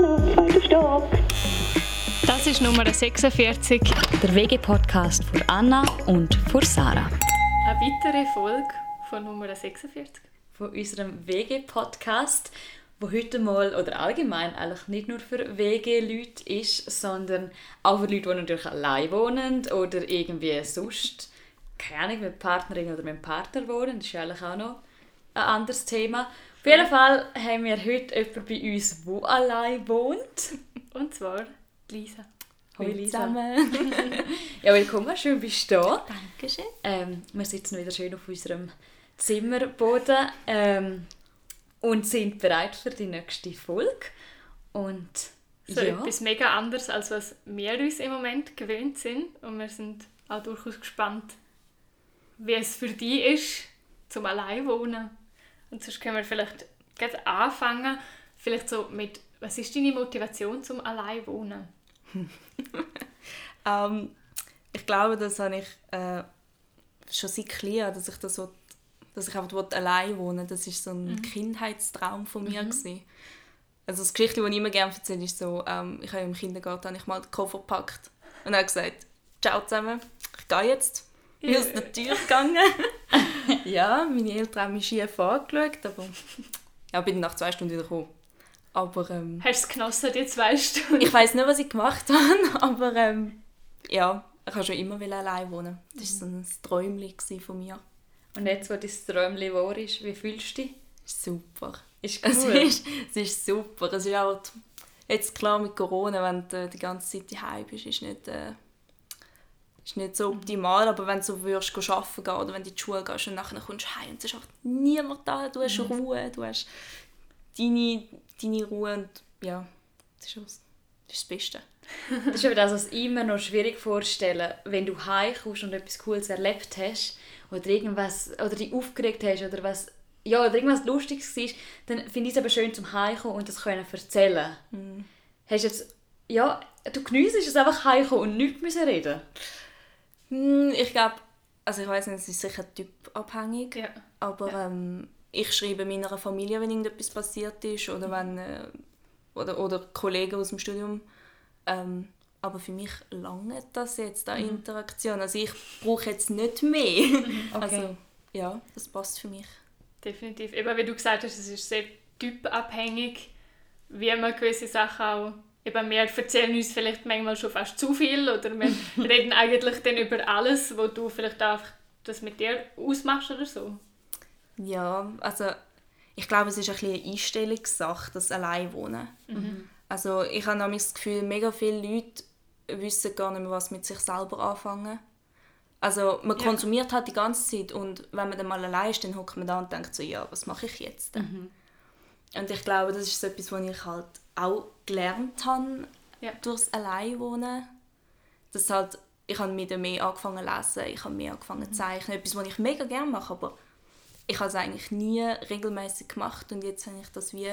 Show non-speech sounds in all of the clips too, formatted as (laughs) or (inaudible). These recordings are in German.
Hallo, zweiter Stock. Das ist Nummer 46. Der WG-Podcast von Anna und von Sarah. Eine weitere Folge von Nummer 46. Von unserem WG-Podcast, wo heute mal oder allgemein eigentlich nicht nur für WG-Leute ist, sondern auch für Leute, die natürlich allein wohnen oder irgendwie sonst, keine Ahnung, mit Partnerin oder mit dem Partner wohnen. Das ist eigentlich auch noch ein anderes Thema. Auf jeden Fall haben wir heute jemanden bei uns, der allein wohnt. Und zwar Lisa. Hallo zusammen. (laughs) ja, willkommen, schön bist du da. Dankeschön. Ähm, wir sitzen wieder schön auf unserem Zimmerboden ähm, und sind bereit für die nächste Folge. Und So ja, etwas mega anderes, als was wir uns im Moment gewöhnt sind. Und wir sind auch durchaus gespannt, wie es für dich ist, zum allein wohnen. Und sonst können wir vielleicht gleich anfangen, vielleicht so mit, was ist deine Motivation zum allein wohnen? (laughs) Ähm, ich glaube, das habe ich äh, schon seit klein, dass ich das will, dass ich einfach allein wohnen Das ist so ein Kindheitstraum von mir. Mhm. Also das Geschichte, die ich immer gerne erzähle, ist so, ähm, ich habe im Kindergarten ich mal den Koffer gepackt und habe gesagt, ciao zusammen, ich gehe jetzt. Ich bin aus der Tür gegangen. (laughs) ja, meine Eltern haben mich schief angeschaut, aber (laughs) ja, bin nach zwei Stunden wieder gekommen. Aber ähm, Hast du es genossen, die zwei Stunden? ich weiß nicht, was ich gemacht (laughs) habe, aber ähm, ja, ich habe schon immer allein wohnen. Das war so ein Träumchen von mir. und jetzt, wo dein Träumchen wahr ist, wie fühlst du dich? Super. Ist (laughs) Es cool. ist, es ist super. Es ist auch jetzt klar mit Corona, wenn du die ganze Zeit daheim bist, ist nicht, äh, ist nicht so optimal. Aber wenn du so würdest go arbeiten gehen oder wenn du in die Schule gehst und nachher kommst du heim und es ist einfach niemand da, du hast Ruhe, du hast deine, deine Ruhe und ja, das ist, was- das, ist das Beste. Das ist aber das, was ich immer noch schwierig vorstellen, wenn du heimkommst und etwas Cooles erlebt hast oder irgendwas, oder dich aufgeregt hast oder was, ja, oder irgendwas Lustiges war, dann finde ich es aber schön zum Heimkommen und das können erzählen. Hast du jetzt, ja, du geniessest es einfach heimkommen und nichts müssen reden. Hm, ich glaube, also ich weiß nicht, es ist sicher typabhängig. Ja. Aber ähm, ich schreibe meiner Familie, wenn irgendetwas passiert ist oder wenn äh, oder, oder Kollegen aus dem Studium. Ähm, aber für mich lange das jetzt, die Interaktion. Also ich brauche jetzt nicht mehr. (laughs) Also ja, das passt für mich. Definitiv. Eben wie du gesagt hast, es ist sehr typabhängig, wie man gewisse Sachen auch. Eben, wir erzählen uns vielleicht manchmal schon fast zu viel oder wir (laughs) reden eigentlich dann über alles, wo du vielleicht auch das mit dir ausmachst oder so. Ja, also ich glaube, es ist ein bisschen eine Einstellungssache, das Alleinwohnen. Also ich habe nämlich das Gefühl, mega viele Leute wissen gar nicht mehr, was mit sich selber anfangen. Also man Ja. konsumiert halt die ganze Zeit und wenn man dann mal allein ist, dann hockt man da und denkt so, ja, was mache ich jetzt? Und ich glaube, das ist so etwas, was ich halt auch gelernt habe Ja. durchs Alleinwohnen. Dass halt, ich habe wieder mehr angefangen zu lesen, ich habe mehr angefangen zu zeichnen, etwas, was ich mega gerne mache, aber ich habe es eigentlich nie regelmäßig gemacht und jetzt habe ich das wie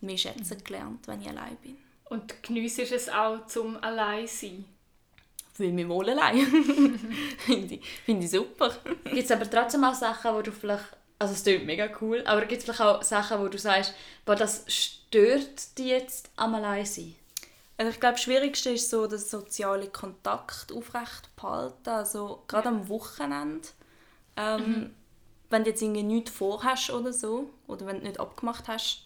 mehr schätzen gelernt, wenn ich allein bin. Und geniessest es auch zum Alleinsein. Fühle mich wohl allein. (laughs) Finde ich, finde ich super. Gibt es aber trotzdem auch Sachen, wo du vielleicht, also es klingt mega cool, aber gibt es vielleicht auch Sachen, wo du sagst, boah, das stört dich jetzt am Alleinsein? Also ich glaube, das Schwierigste ist so, den sozialen Kontakt aufrecht behalten. Also gerade am Wochenende. Ähm, Wenn du jetzt irgendwie nichts vorhast oder so, oder wenn du nicht abgemacht hast,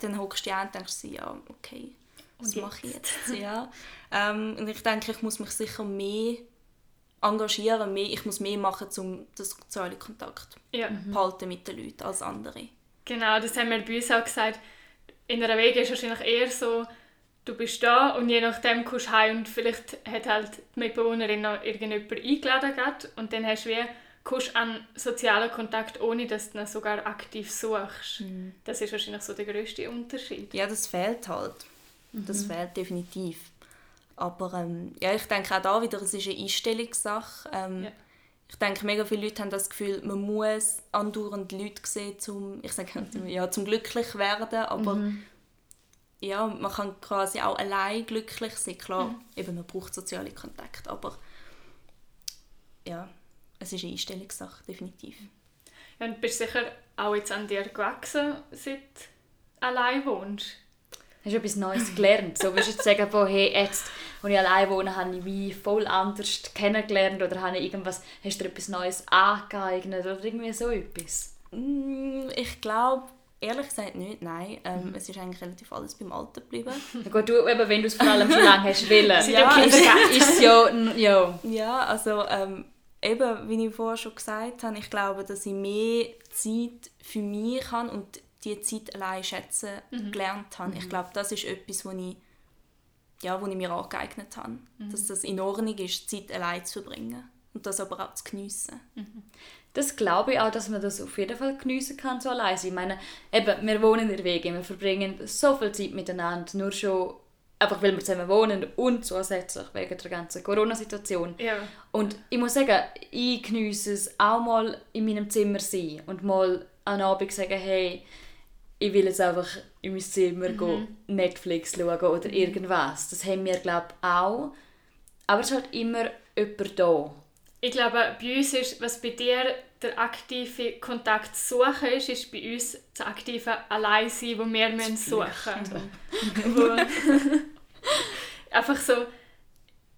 dann hockst du an und denkst dir, ja, okay, was mache ich jetzt? Ja. (laughs) Ähm, und ich denke, ich muss mich sicher mehr engagieren, mehr, ich muss mehr machen, um den sozialen Kontakt Ja, zu behalten mit den Leuten als andere. genau, das haben wir bei uns auch gesagt. In einer Wege ist es wahrscheinlich eher so, du bist da und je nachdem kommst du heim und vielleicht hat halt die Mitbewohnerin noch irgendjemand eingeladen gehabt und dann hast du wie kommst du an sozialen Kontakt, ohne dass du ihn sogar aktiv suchst. Das ist wahrscheinlich so der grösste Unterschied. Ja, das fehlt halt. Das fehlt definitiv. Aber ähm, ja, ich denke auch da wieder, es ist eine Einstellungssache. Ähm, Ja. Ich denke, mega viele Leute haben das Gefühl, man muss andauernd Leute sehen, zum, ich sage ja, zum glücklich werden, aber ja, man kann quasi auch allein glücklich sein. Klar, eben, man braucht soziale Kontakte, aber ja, es ist eine Einstellungssache, definitiv. Ja, und du bist sicher auch jetzt an dir gewachsen, seit du allein wohnst. Hast du etwas Neues gelernt? So willst du jetzt sagen, boah, hey, jetzt, als ich allein wohne, habe ich wie voll anders kennengelernt oder habe ich irgendwas, hast du dir etwas Neues angeeignet oder irgendwie so etwas? Mm, Ich glaube, ehrlich gesagt nicht, nein. Ähm, Es ist eigentlich relativ alles beim Alten geblieben. (laughs) Ja gut, du, eben, wenn du es vor allem schon lange hast wollen, Sie (laughs) Ja, ja, ist, es ja, ja. Ja, also ähm, eben, wie ich vorher schon gesagt habe, ich glaube, dass ich mehr Zeit für mich habe und die Zeit allein schätzen gelernt habe. Ich glaube, das ist etwas, wo ich, ja, wo ich mir angeeignet habe. Dass das in Ordnung ist, Zeit allein zu verbringen und das aber auch zu geniessen. Das glaube ich auch, dass man das auf jeden Fall geniessen kann, so allein sein. Ich meine, eben, wir wohnen in der WG, wir verbringen so viel Zeit miteinander, nur schon einfach weil wir zusammen wohnen und zusätzlich wegen der ganzen Corona-Situation. Ja. Und ich muss sagen, ich geniesse es auch mal in meinem Zimmer sein und mal am Abend sagen, hey, ich will jetzt einfach in mein Zimmer gehen, Netflix schauen oder irgendwas. Das haben wir, glaube ich, auch. Aber es ist halt immer jemand da. Ich glaube, bei uns ist, was bei dir der aktive Kontakt suchen ist, ist bei uns das aktive Alleinsein, wo wir müssen suchen wo (laughs) Einfach so,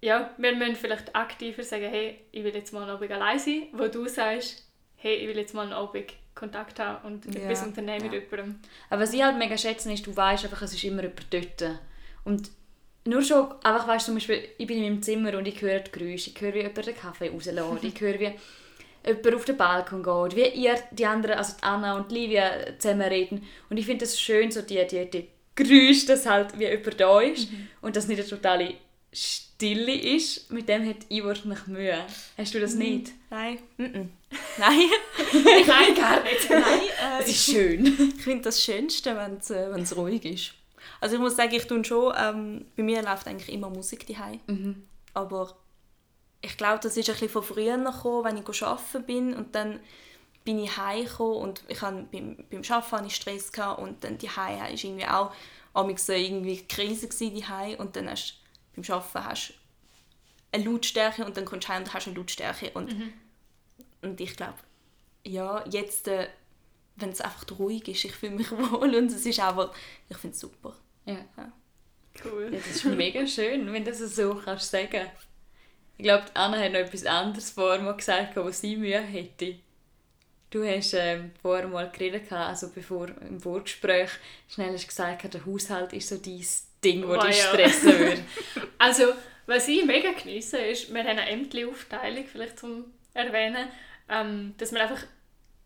ja, wir müssen vielleicht aktiver sagen, hey, ich will jetzt mal einen Abend allein sein, wo du sagst, hey, ich will jetzt mal einen Abend Kontakt haben und Ja, etwas unternehmen ja. mit jemandem. Aber was ich halt mega schätze, ist, du weißt einfach, es ist immer jemand dort. Und nur schon, einfach weißt zum Beispiel, ich bin in meinem Zimmer und ich höre die Geräusche, ich höre, wie jemand den Kaffee rauslässt, ich höre, wie jemand auf den Balkon geht, wie ihr, die anderen, also die Anna und Livia zusammen reden. Und ich finde es schön, so die, die, die Geräusche, dass halt wie jemand da ist und dass nicht eine totale Stille ist. Mit dem hat Ivor nicht Mühe. Hast du das nicht? Nein. Mm-mm. Nein. (laughs) Nein, gar nicht. (laughs) Nein. Äh, Das ist schön. Ich finde das Schönste, wenn es äh, ruhig ist. Also ich muss sagen, ich tue schon, ähm, bei mir läuft eigentlich immer Musik daheim. Aber ich glaube, das ist ein bisschen von früher gekommen, wenn ich arbeiten bin und dann bin ich heimgekommen und ich hatte beim, beim Arbeiten hatte ich Stress gehabt und dann die war irgendwie auch amigs so irgendwie Krise die und dann hast beim Arbeiten hast eine Lautstärke und dann kommst du heim und hast eine Lautstärke und, und ich glaube, ja, jetzt, äh, wenn es einfach ruhig ist, ich fühle mich (laughs) wohl und es ist einfach, ich finde es super. Ja. Cool. Ja, das ist mega schön, wenn du das so kannst sagen. Ich glaube, Anna hat noch etwas anderes vorher mal gesagt, was sie Mühe hätte. Du hast ähm, vorher mal geredet, also bevor im Vorgespräch schnell hast gesagt, der Haushalt ist so dein Ding, das Oh, dich ja. stressen würde. (laughs) Also, was ich mega geniesse, ist, wir haben eine Ämtli-Aufteilung, vielleicht zum Erwähnen, ähm, dass wir einfach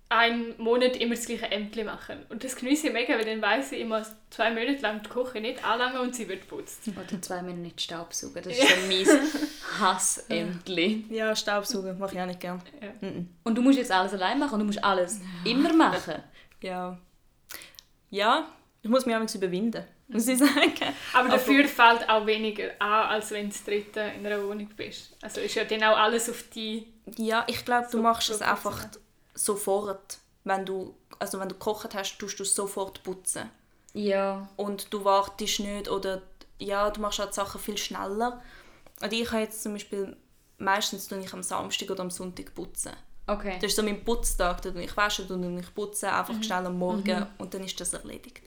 einen Monat immer das gleiche Ämtli machen. Und das genieße ich mega, weil dann weiss ich immer zwei Monate lang die Küche nicht anlangen und sie wird geputzt. Oder zwei Minuten nicht Staubsaugen, das (laughs) ist so mein Hassämtli. Ja, Staubsaugen mache ich auch nicht gerne. Ja. Und du musst jetzt alles allein machen und du musst alles immer machen. Ja. Ja, ich muss mich auch überwinden, muss ich sagen. Aber dafür fällt auch weniger an, als wenn du das dritte in einer Wohnung bist. Also ist ja dann auch alles auf die... Ja, ich glaube, du So- machst es einfach sofort. Wenn du, also wenn du gekocht hast, tust du es sofort putzen. Ja. Und du wartest nicht oder ja, du machst halt die Sachen viel schneller. Und ich habe jetzt zum Beispiel, meistens tue ich am Samstag oder am Sonntag putzen. Okay. Das ist so mein Putztag, da ich waschen, da tue ich putzen, einfach schnell am Morgen und dann ist das erledigt.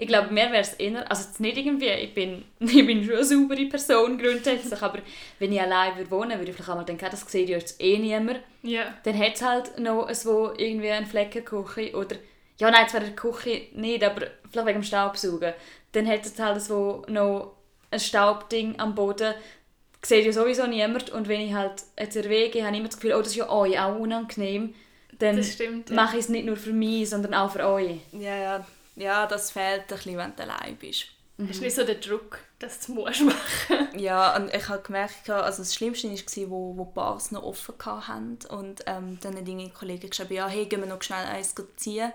Ich glaube, mir wäre es eher, also jetzt nicht irgendwie, ich bin, (laughs) ich bin schon eine saubere Person grundsätzlich, aber wenn ich allein würde wohnen würde, ich vielleicht einmal denken, das sieht ja jetzt eh niemand. Ja. Dann hat es halt noch so irgendwie einen Fleck in der Küche oder, ja nein, zwar in der Küche nicht, aber vielleicht wegen dem Staubsaugen. Dann hat es halt so noch ein Staubding am Boden, sieht ja sowieso niemand und wenn ich halt jetzt Wege habe ich immer das Gefühl, oh, das ist ja euch auch unangenehm, dann Das stimmt, ja. mache ich es nicht nur für mich, sondern auch für euch. Ja, ja, ja das fehlt ein bisschen, wenn du allein bist. Hast du nicht so den Druck, dass du es musst machen (laughs) Ja, und ich habe gemerkt, also das Schlimmste war, wo, wo die Bars noch offen hatten und ähm, dann hat irgendwie Kollegen geschrieben, ja, hey, gehen wir noch schnell eins ziehen.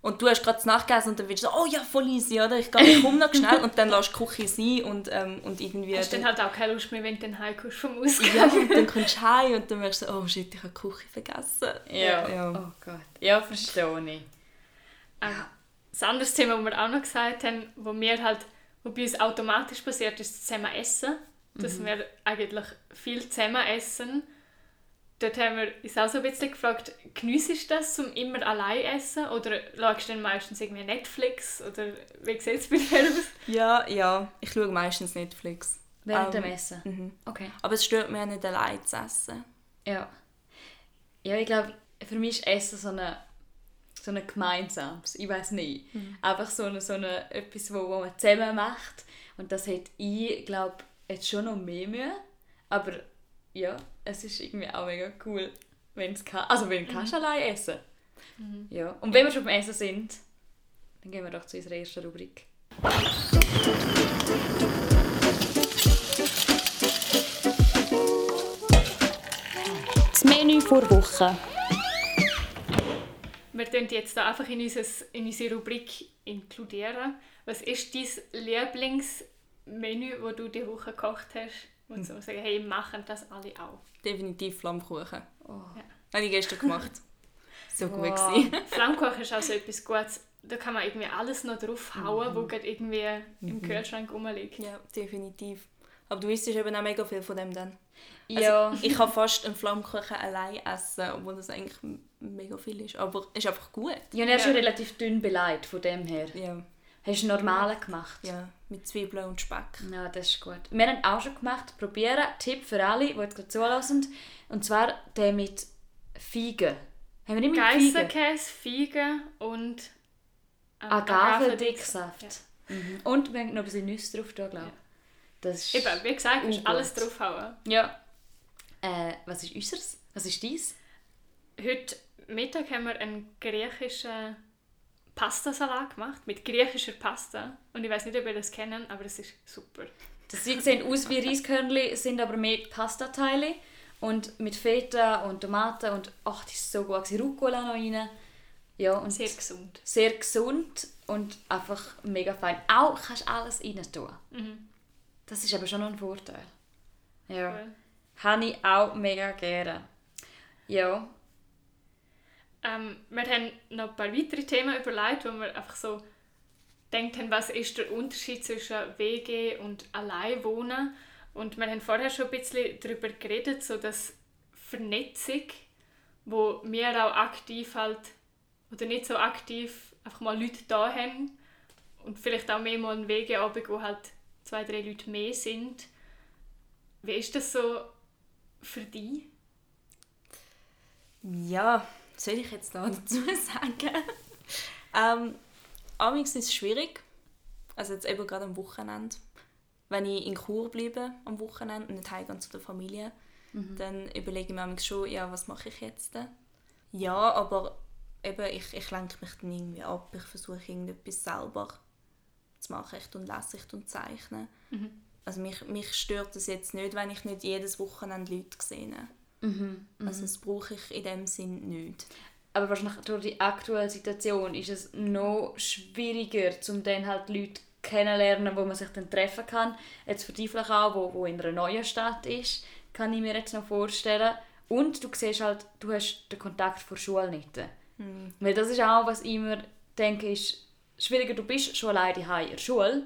Und du hast gerade nachgegessen und dann willst du so, oh ja, voll easy, oder? Ich, gehe, ich komme noch (laughs) schnell und dann lässt du die Küche sein und, ähm, und irgendwie... Hast du dann halt auch keine Lust mehr, wenn du dann heimkommst vom Ausgang. ja, und dann (laughs) kommst du heim und dann merkst du, oh shit, ich habe die Küche vergessen. Ja. Ja. Oh Gott. Ja, verstehe ich. Ähm, das andere Thema, das wir auch noch gesagt haben, wo mir halt, wo bei uns automatisch passiert, ist das zusammen essen. Dass wir eigentlich viel zusammen essen. dort haben wir uns auch so ein bisschen gefragt, geniessest du das, um immer allein essen? Oder schaust du dann meistens irgendwie Netflix? Oder wie sieht es bei dir aus? Ja, ja. Ich schaue meistens Netflix. Während Ähm, dem Essen? Mhm. Okay. Aber es stört mich auch nicht, allein zu essen. Ja. Ja, ich glaube, für mich ist Essen so eine so ein gemeinsames, ich weiß nicht. Einfach so eine, so eine, etwas, wo, wo man zusammen macht. Und das hat ich, glaube jetzt schon noch mehr Mühe. Aber ja, es ist irgendwie auch mega cool, wenn es kann. Also wenn du kannst allein essen. Ja. Und wenn wir schon beim Essen sind, dann gehen wir doch zu unserer ersten Rubrik. Das Menü vor Woche. Wir können jetzt da einfach in, unser, in unsere Rubrik inkludieren. Was ist dein Lieblingsmenü, das du diese Woche gekocht hast? Wo du so sagen, hey, machen das alle auch. Definitiv Flammkuchen. Oh. Ja. Habe ich gestern gemacht. (laughs) So gut. Wow. gewesen. (laughs) Flammkuchen ist also etwas Gutes. Da kann man irgendwie alles noch draufhauen, wo gerade irgendwie im Kühlschrank rumliegt. Ja, definitiv. Aber du isst eben auch mega viel von dem dann. Also, Ja. Ich kann fast einen Flammkuchen allein essen, obwohl das eigentlich mega viel ist. Aber es ist einfach gut. Ja, und er ist Ja. schon relativ dünn beleidigt von dem her. Ja, Hast du einen normalen gemacht? ja mit Zwiebeln und Speck. Ja, das ist gut. Wir haben auch schon gemacht, probieren. Tipp für alle, die jetzt gerade zulassen. Und zwar der mit Feigen. Haben wir nicht mit Feigen? Geissenkäse, Feigen und äh, Agavendicksaft. Ja. Mhm. Und wir haben noch ein bisschen Nüsse drauf, glaube ich. Ja. Das ist... Eben, wie gesagt, kannst alles draufhauen. Ja. Äh, was ist unseres? Was ist dies? Heute Mittag haben wir einen griechischen Pastasalat gemacht, mit griechischer Pasta. Und ich weiß nicht, ob ihr das kennen, aber es ist super. Das sehen aus wie Reiskörnchen, sind aber mehr Pastateile. Und mit Feta und Tomaten und ach, das ist so gut. Rucola noch rein. Ja, und Sehr gesund. sehr gesund und einfach mega fein. Auch kannst du alles rein tun. Mhm. Das ist aber schon ein Vorteil. Ja. Cool. Habe ich auch mega gerne. Ja. Ähm, wir haben noch ein paar weitere Themen überlegt, wo wir einfach so gedacht haben, was ist der Unterschied zwischen WG und Alleinwohnen. Und wir haben vorher schon ein bisschen darüber geredet, so dass Vernetzung, wo wir auch aktiv halt, oder nicht so aktiv, einfach mal Leute da haben und vielleicht auch mehr mal einen WG-Abend, wo halt zwei, drei Leute mehr sind. Wie ist das so für dich? Ja, soll ich jetzt da dazu (laughs) sagen? ähm, amigs ist es schwierig. Also jetzt eben gerade am Wochenende. Wenn ich in Chur bleibe am Wochenende und nicht heimgehe zu der Familie, dann überlege ich mir manchmal schon, ja, was mache ich jetzt? Ja, aber eben, ich, ich lenke mich dann irgendwie ab. Ich versuche irgendetwas selber zu machen. Ich und lese, ich und zeichne. Also mich, mich stört es jetzt nicht, wenn ich nicht jedes Wochenende Leute sehe. Also das brauche ich in dem Sinn nicht. Aber wahrscheinlich durch die aktuelle Situation ist es noch schwieriger, um dann halt Leute kennenlernen, wo man sich dann treffen kann. Jetzt für dich vielleicht auch, wo, wo in einer neuen Stadt ist, kann ich mir jetzt noch vorstellen. Und du siehst halt, du hast den Kontakt vor Schule nicht. Weil das ist auch, was ich immer denke, ist schwieriger. Du bist schon alleine in der Schule,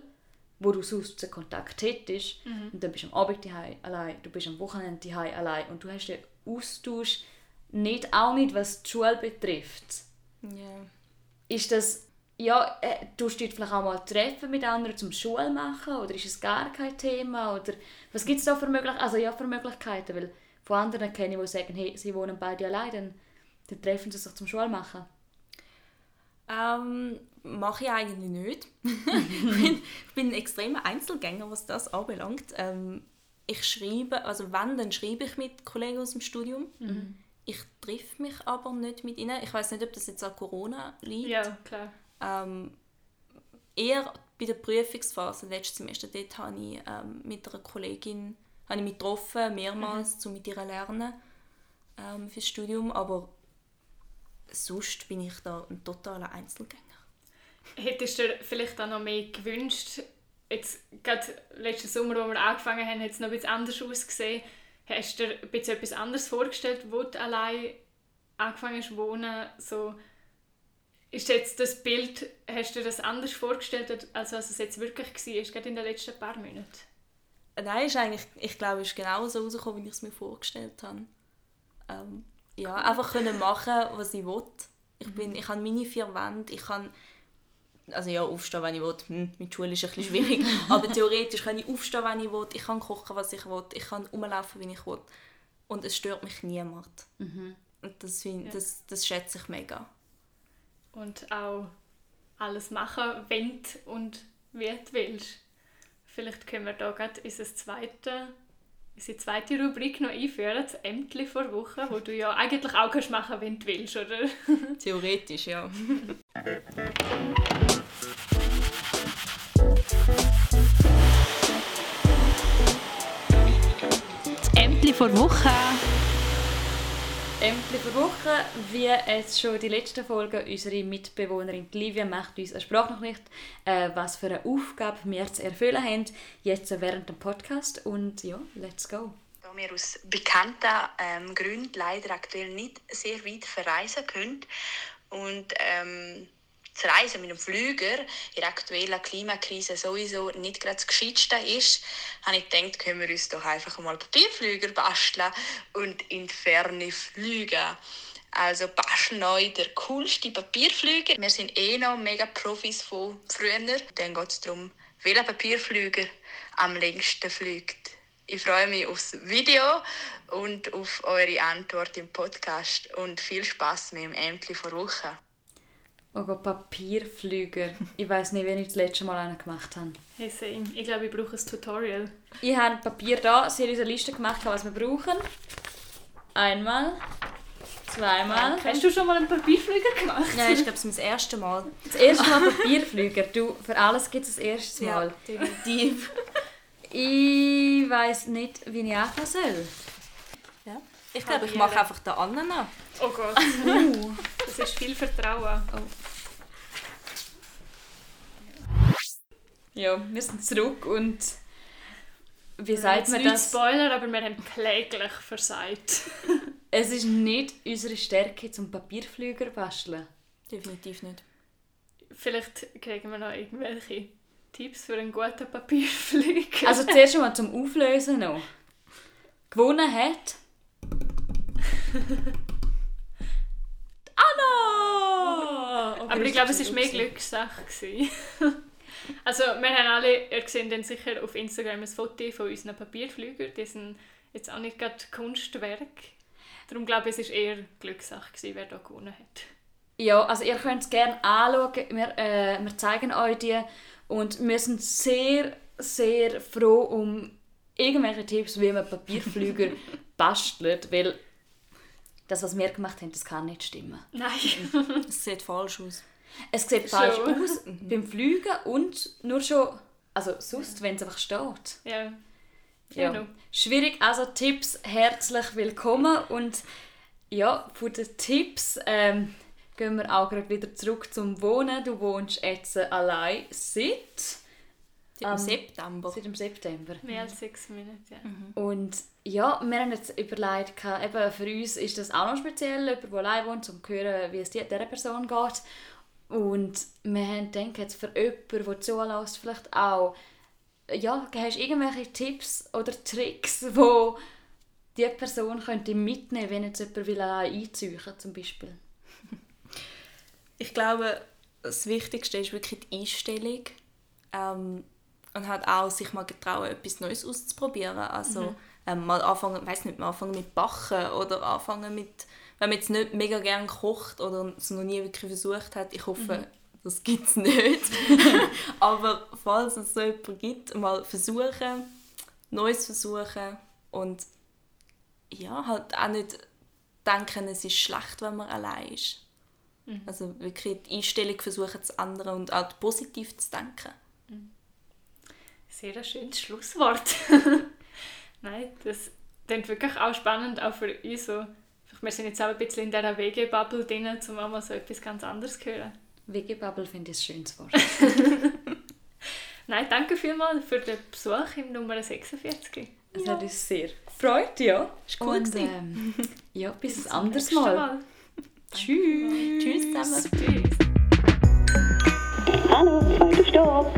wo du sonst den Kontakt hättest. Und dann bist du am Abend daheim allein, du bist am Wochenende daheim allein. Und du hast den Austausch nicht, auch nicht, was die Schule betrifft. Ja. Ist das, ja, äh, du dich vielleicht auch mal treffen mit anderen zum Schule machen oder ist es gar kein Thema oder was gibt es da für Möglichkeiten, also ja, für Möglichkeiten, weil von anderen kenne ich, die sagen, hey, sie wohnen beide allein, dann, dann treffen sie sich zum Schule machen. Ähm, mache ich eigentlich nicht. ich, (laughs) bin, ich bin ein extremer Einzelgänger, was das anbelangt. Ähm, ich schreibe, also wenn, dann schreibe ich mit Kollegen aus dem Studium. Ich treffe mich aber nicht mit ihnen. Ich weiß nicht, ob das jetzt an Corona liegt. Ja, klar. Ähm, eher bei der Prüfungsphase letztes Semester, dort habe ich ähm, mit einer Kollegin habe ich mich getroffen, mehrmals, um mit ihr zu lernen ähm, fürs Studium, aber sonst bin ich da ein totaler Einzelgänger. Hättest du dir vielleicht auch noch mehr gewünscht? Jetzt, gerade letzten Sommer, wo wir angefangen haben, hat es noch ein bisschen anders ausgesehen. Hast du dir etwas anderes vorgestellt, wo du allein angefangen hast zu wohnen? So, ist jetzt das Bild, hast du dir das anders vorgestellt, als was es jetzt wirklich war, gerade in den letzten paar Monaten? Nein, ist eigentlich, ich glaube, es ist genau so rausgekommen, wie ich es mir vorgestellt habe. ähm, ja, einfach können machen, was ich will. Ich, bin, ich habe meine vier Wände, ich kann also ja, aufstehen, wenn ich will. Hm, mit Schule ist ein bisschen schwierig, (laughs) aber theoretisch kann ich aufstehen, wenn ich will. Ich kann kochen, was ich will. Ich kann rumlaufen, wie ich will. Und es stört mich niemand. Mhm. Und das, find, das, das schätze ich mega. Und auch alles machen, wenn du und wie du willst. Vielleicht können wir da gerade unser zweite, unsere zweite Rubrik noch einführen, das Ämtli vor Woche, wo du ja (laughs) eigentlich auch kannst machen wenn du willst, oder? Theoretisch, ja. (laughs) Ämtli vor Woche. Ämtli für Woche, wie es schon die letzten Folgen unsere Mitbewohnerin Livia macht uns eine Sprachnachricht, äh, was für eine Aufgabe wir zu erfüllen haben, jetzt während dem Podcast und ja, let's go. Da wir aus bekannten ähm, Gründen leider aktuell nicht sehr weit verreisen können und ähm, das Reisen mit dem Flüger in der aktuellen Klimakrise sowieso nicht gerade das Gescheitste ist, habe ich gedacht, können wir uns doch einfach mal Papierflüger basteln und in die Ferne fliegen. Also basteln euch der coolste Papierflüger. Wir sind eh noch mega Profis von früher. Dann geht es darum, welcher Papierflüger am längsten fliegt. Ich freue mich aufs Video und auf eure Antwort im Podcast und viel Spaß mit dem Ämtli vor Woche. Oh Gott, Papierflüger. Ich weiß nicht, wann ich das letzte Mal einen gemacht habe. Hey, same. Ich glaube, ich brauche ein Tutorial. Ich habe Papier da, sie haben uns eine Liste gemacht, was wir brauchen. Einmal, zweimal. Hast du schon mal einen Papierflüger gemacht? Nein, ich glaube, es ist mein erstes Mal. Das erste Mal Papierflüger. Du, für alles gibt es das erste Mal. definitiv. Ich weiß nicht, wie ich anfangen soll. Ja. Ich glaube, ich mache einfach den anderen an. Oh Gott. Das ist viel Vertrauen. Ja, wir sind zurück und wie Jetzt sagt man nicht das? Spoiler, aber wir haben kläglich versagt. (laughs) Es ist nicht unsere Stärke zum Papierflüger basteln. Definitiv nicht. Vielleicht kriegen wir noch irgendwelche Tipps für einen guten Papierflüger. Also zuerst mal zum Auflösen noch. Gewonnen hat (laughs) Anna! Aber ich glaube, es war mehr Glückssache. (laughs) also, wir haben alle, ihr seht dann sicher auf Instagram ein Foto von unseren Papierflügern. Die sind jetzt auch nicht gerade Kunstwerk. Darum glaube ich, es war eher Glückssache, gewesen, wer da gewonnen hat. Ja, also ihr könnt es gerne anschauen. Wir, äh, wir zeigen euch die. Und wir sind sehr, sehr froh um irgendwelche Tipps, wie man Papierflüger (laughs) bastelt. Weil das, was wir gemacht haben, das kann nicht stimmen. Nein. (laughs) Es sieht falsch aus. Es sieht falsch Schon. aus (laughs) beim Fliegen und nur schon, also sonst, wenn es einfach steht. ja. Ja. Genau. Schwierig, also Tipps, herzlich willkommen und ja, von den Tipps ähm, gehen wir auch gerade wieder zurück zum Wohnen. Du wohnst jetzt allein seit, Im Ähm, September. seit dem September. Mehr als sechs Minuten, ja. Und ja, wir haben jetzt überlegt, eben für uns ist das auch noch speziell, jemand, der allein wohnt, um zu hören, wie es die- dieser Person geht. Und wir haben gedacht, jetzt für jemanden, der zulässt, vielleicht auch, ja, hast du irgendwelche Tipps oder Tricks, wo die Person könnte mitnehmen wenn jetzt jemand will allein einziehen zum Beispiel? Ich glaube, das Wichtigste ist wirklich die Einstellung. Ähm, und halt auch sich mal getrauen, etwas Neues auszuprobieren. Also ähm, mal anfangen, weiß nicht, mal anfangen mit Backen oder anfangen mit, wenn man jetzt nicht mega gerne kocht oder es noch nie wirklich versucht hat. Ich hoffe, das gibt es nicht. (laughs) Aber falls es so jemanden gibt, mal versuchen, Neues versuchen und ja, halt auch nicht denken, es ist schlecht, wenn man allein ist. Also wirklich die Einstellung versuchen zu ändern und auch positiv zu denken. Sehr ein schönes Schlusswort. (laughs) Nein, das klingt wirklich auch spannend, auch für uns so. Wir sind jetzt auch ein bisschen in dieser WG-Bubble drin, um auch mal so etwas ganz anderes zu hören. Weggebubble finde ich ein schönes Wort. (laughs) Nein, danke vielmals für den Besuch im Nummer 46. Es hat uns sehr gefreut, ja. Ist cool Und ähm, ja, bis ein anderes Nächstes Mal. Tschüss. Tschüss zusammen. Tschüss. Hallo, zweiter Stopp.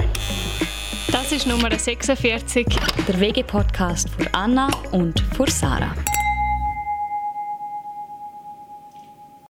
Das ist Nummer 46. Der WG-Podcast für Anna und für Sarah.